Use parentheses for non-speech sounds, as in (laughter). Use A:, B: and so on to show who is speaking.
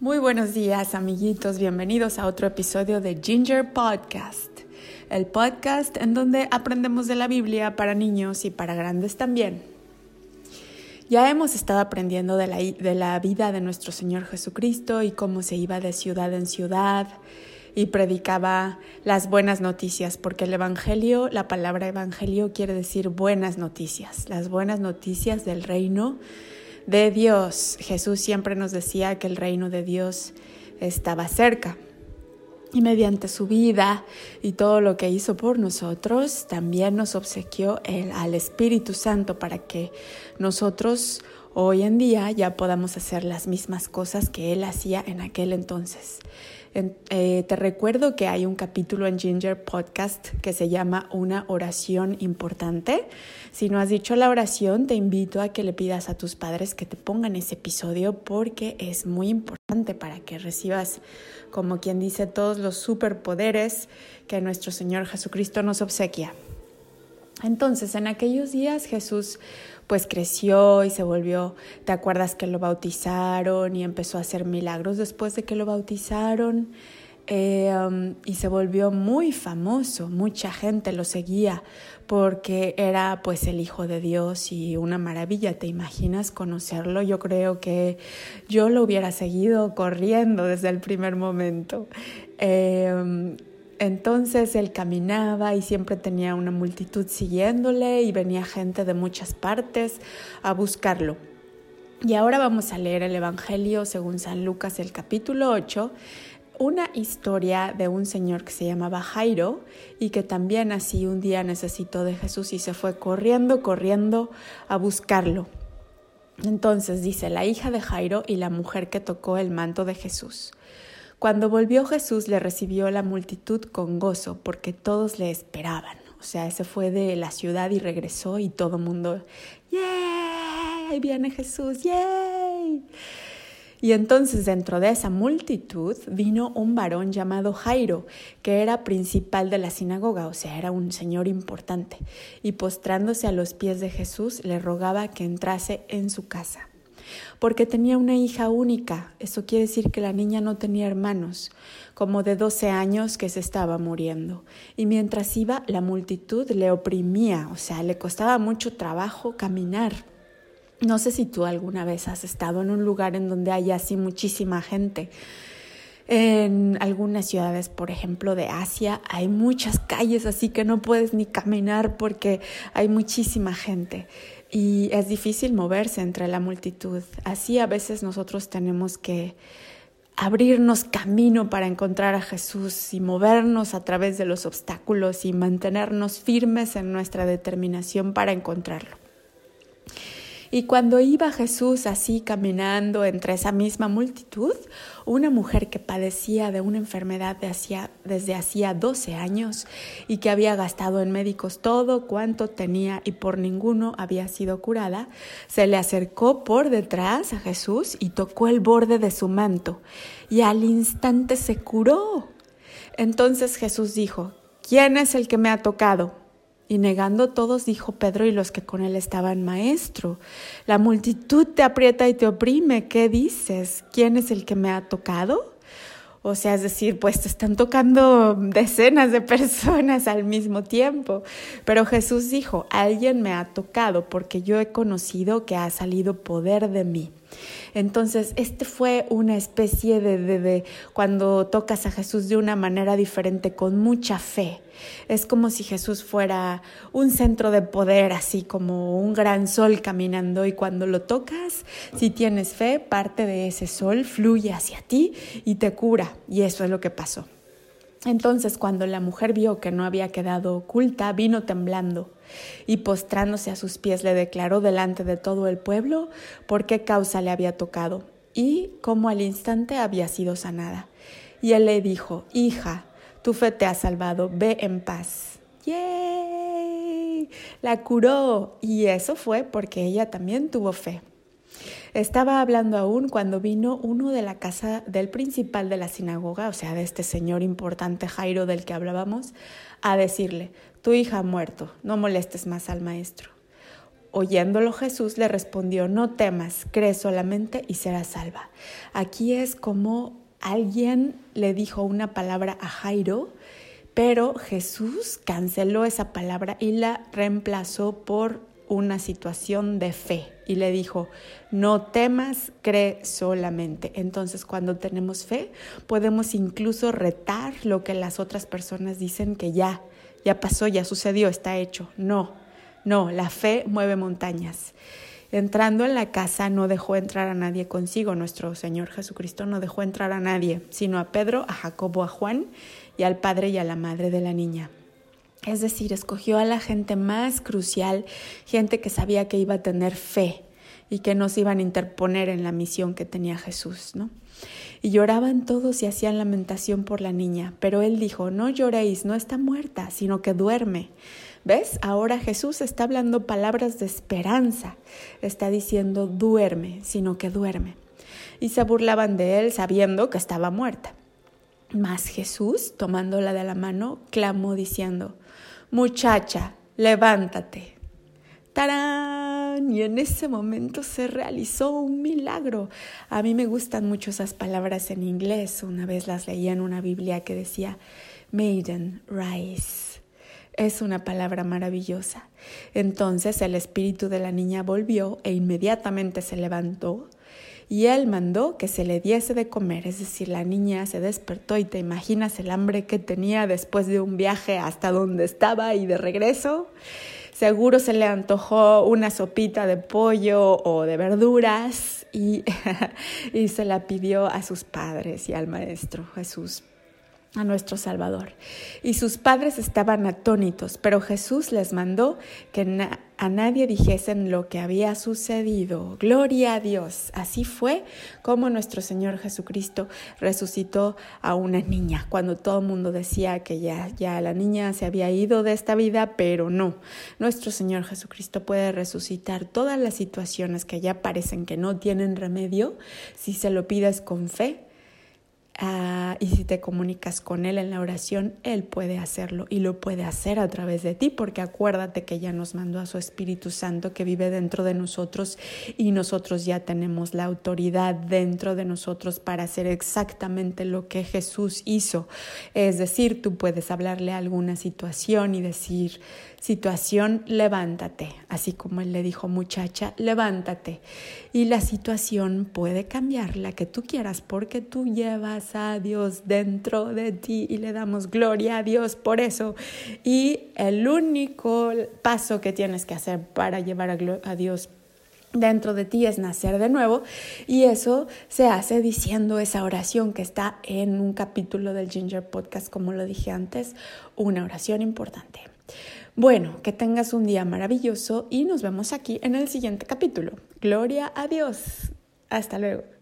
A: Muy buenos días amiguitos, bienvenidos a otro episodio de Ginger Podcast, el podcast en donde aprendemos de la Biblia para niños y para grandes también. Ya hemos estado aprendiendo de la, de la vida de nuestro Señor Jesucristo y cómo se iba de ciudad en ciudad y predicaba las buenas noticias, porque el Evangelio, la palabra Evangelio quiere decir buenas noticias, las buenas noticias del reino de Dios. Jesús siempre nos decía que el reino de Dios estaba cerca. Y mediante su vida y todo lo que hizo por nosotros, también nos obsequió al Espíritu Santo para que nosotros hoy en día ya podamos hacer las mismas cosas que Él hacía en aquel entonces. Eh, te recuerdo que hay un capítulo en Ginger Podcast que se llama Una oración importante. Si no has dicho la oración, te invito a que le pidas a tus padres que te pongan ese episodio porque es muy importante para que recibas, como quien dice, todos los superpoderes que nuestro Señor Jesucristo nos obsequia. Entonces, en aquellos días Jesús pues creció y se volvió, ¿te acuerdas que lo bautizaron y empezó a hacer milagros después de que lo bautizaron? Eh, um, y se volvió muy famoso, mucha gente lo seguía porque era pues el Hijo de Dios y una maravilla, ¿te imaginas conocerlo? Yo creo que yo lo hubiera seguido corriendo desde el primer momento. Eh, um, entonces él caminaba y siempre tenía una multitud siguiéndole y venía gente de muchas partes a buscarlo. Y ahora vamos a leer el Evangelio según San Lucas, el capítulo 8, una historia de un señor que se llamaba Jairo y que también así un día necesitó de Jesús y se fue corriendo, corriendo a buscarlo. Entonces dice, la hija de Jairo y la mujer que tocó el manto de Jesús. Cuando volvió Jesús le recibió la multitud con gozo porque todos le esperaban. O sea, se fue de la ciudad y regresó y todo el mundo, ¡yay! Ahí viene Jesús, ¡yay! Y entonces dentro de esa multitud vino un varón llamado Jairo, que era principal de la sinagoga, o sea, era un señor importante, y postrándose a los pies de Jesús le rogaba que entrase en su casa porque tenía una hija única. Eso quiere decir que la niña no tenía hermanos, como de 12 años que se estaba muriendo. Y mientras iba, la multitud le oprimía, o sea, le costaba mucho trabajo caminar. No sé si tú alguna vez has estado en un lugar en donde hay así muchísima gente. En algunas ciudades, por ejemplo, de Asia, hay muchas calles así que no puedes ni caminar porque hay muchísima gente y es difícil moverse entre la multitud. Así a veces nosotros tenemos que abrirnos camino para encontrar a Jesús y movernos a través de los obstáculos y mantenernos firmes en nuestra determinación para encontrarlo. Y cuando iba Jesús así caminando entre esa misma multitud, una mujer que padecía de una enfermedad desde hacía 12 años y que había gastado en médicos todo cuanto tenía y por ninguno había sido curada, se le acercó por detrás a Jesús y tocó el borde de su manto y al instante se curó. Entonces Jesús dijo, ¿quién es el que me ha tocado? Y negando todos, dijo Pedro y los que con él estaban, Maestro, la multitud te aprieta y te oprime, ¿qué dices? ¿Quién es el que me ha tocado? O sea, es decir, pues te están tocando decenas de (laughs) personas al mismo tiempo. Pero Jesús dijo, alguien me ha tocado porque yo he conocido que ha salido poder de mí. Entonces, este fue una especie de, de, cuando tocas a Jesús de una manera diferente, con mucha fe. Es como si Jesús fuera un centro de poder, así como un gran sol caminando y cuando lo tocas, si tienes fe, parte de ese sol fluye hacia ti y te cura. Y eso es lo que pasó. Entonces cuando la mujer vio que no había quedado oculta, vino temblando y postrándose a sus pies le declaró delante de todo el pueblo por qué causa le había tocado y cómo al instante había sido sanada. Y él le dijo, hija, tu fe te ha salvado, ve en paz. ¡Yay! La curó y eso fue porque ella también tuvo fe. Estaba hablando aún cuando vino uno de la casa del principal de la sinagoga, o sea, de este señor importante Jairo del que hablábamos, a decirle, tu hija ha muerto, no molestes más al maestro. oyéndolo Jesús le respondió, no temas, cree solamente y serás salva. Aquí es como alguien le dijo una palabra a Jairo, pero Jesús canceló esa palabra y la reemplazó por una situación de fe y le dijo, no temas, cree solamente. Entonces cuando tenemos fe podemos incluso retar lo que las otras personas dicen que ya, ya pasó, ya sucedió, está hecho. No, no, la fe mueve montañas. Entrando en la casa no dejó entrar a nadie consigo. Nuestro Señor Jesucristo no dejó entrar a nadie, sino a Pedro, a Jacobo, a Juan y al padre y a la madre de la niña. Es decir, escogió a la gente más crucial, gente que sabía que iba a tener fe y que no se iban a interponer en la misión que tenía Jesús, ¿no? Y lloraban todos y hacían lamentación por la niña, pero él dijo, no lloréis, no está muerta, sino que duerme. ¿Ves? Ahora Jesús está hablando palabras de esperanza, está diciendo duerme, sino que duerme. Y se burlaban de él sabiendo que estaba muerta. Mas Jesús, tomándola de la mano, clamó diciendo, muchacha, levántate. ¡Tarán! Y en ese momento se realizó un milagro. A mí me gustan mucho esas palabras en inglés. Una vez las leía en una Biblia que decía, Maiden, rise. Es una palabra maravillosa. Entonces el espíritu de la niña volvió e inmediatamente se levantó y él mandó que se le diese de comer, es decir, la niña se despertó y te imaginas el hambre que tenía después de un viaje hasta donde estaba y de regreso. Seguro se le antojó una sopita de pollo o de verduras y, (laughs) y se la pidió a sus padres y al maestro Jesús a nuestro Salvador. Y sus padres estaban atónitos, pero Jesús les mandó que a nadie dijesen lo que había sucedido. Gloria a Dios. Así fue como nuestro Señor Jesucristo resucitó a una niña, cuando todo el mundo decía que ya, ya la niña se había ido de esta vida, pero no. Nuestro Señor Jesucristo puede resucitar todas las situaciones que ya parecen que no tienen remedio si se lo pides con fe Ah, y si te comunicas con Él en la oración, Él puede hacerlo y lo puede hacer a través de ti, porque acuérdate que ya nos mandó a su Espíritu Santo que vive dentro de nosotros y nosotros ya tenemos la autoridad dentro de nosotros para hacer exactamente lo que Jesús hizo. Es decir, tú puedes hablarle a alguna situación y decir, situación, levántate, así como Él le dijo, muchacha, levántate. Y la situación puede cambiar, la que tú quieras, porque tú llevas a Dios dentro de ti y le damos gloria a Dios por eso. Y el único paso que tienes que hacer para llevar a, Dios dentro de ti es nacer de nuevo y eso se hace diciendo esa oración que está en un capítulo del Ginger Podcast, como lo dije antes, una oración importante. Bueno, que tengas un día maravilloso y nos vemos aquí en el siguiente capítulo. Gloria a Dios. Hasta luego.